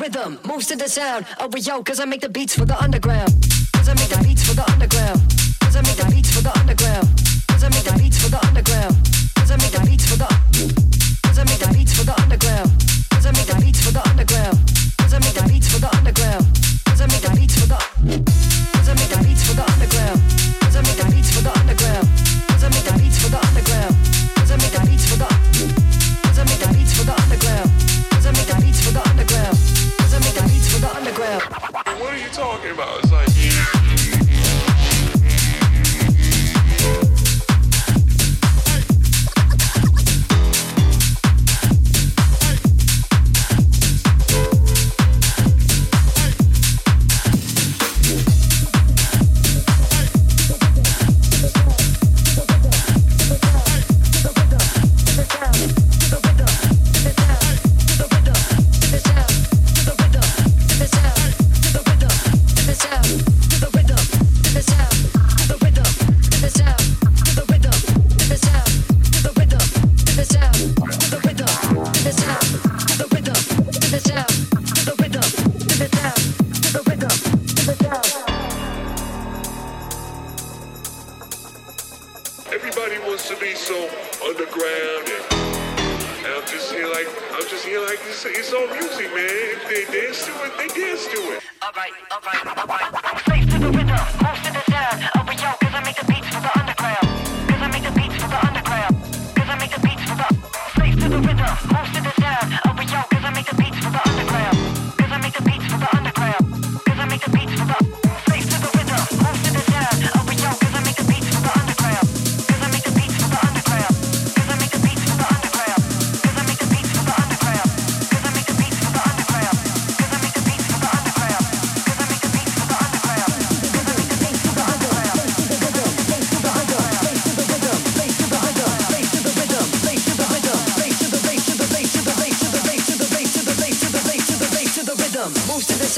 rhythm moves to the sound. Oh, yo, cause I make the beats for the underground. Cause I make the beats for the underground. Cause I make the beats for the underground. Cause I make the beats for the underground. Cause I make the beats for the. Everybody wants to be so underground and, and I'm just here like I'm just here like it's, it's all music, man. If they dance to it, they dance to it. Alright, alright, alright. I'm Face to the rhythm, most of the time. Oh, but yo, cause I make the beats for the underground. Cause I make the beats for the underground. Cause I make the beats for the face to the rhythm, most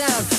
Yeah.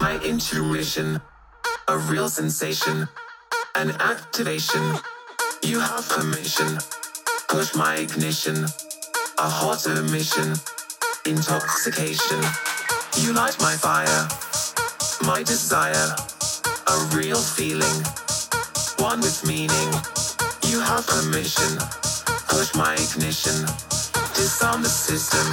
My intuition, a real sensation, an activation. You have permission, push my ignition, a hot emission, intoxication. You light my fire, my desire, a real feeling, one with meaning. You have permission, push my ignition, disarm the system,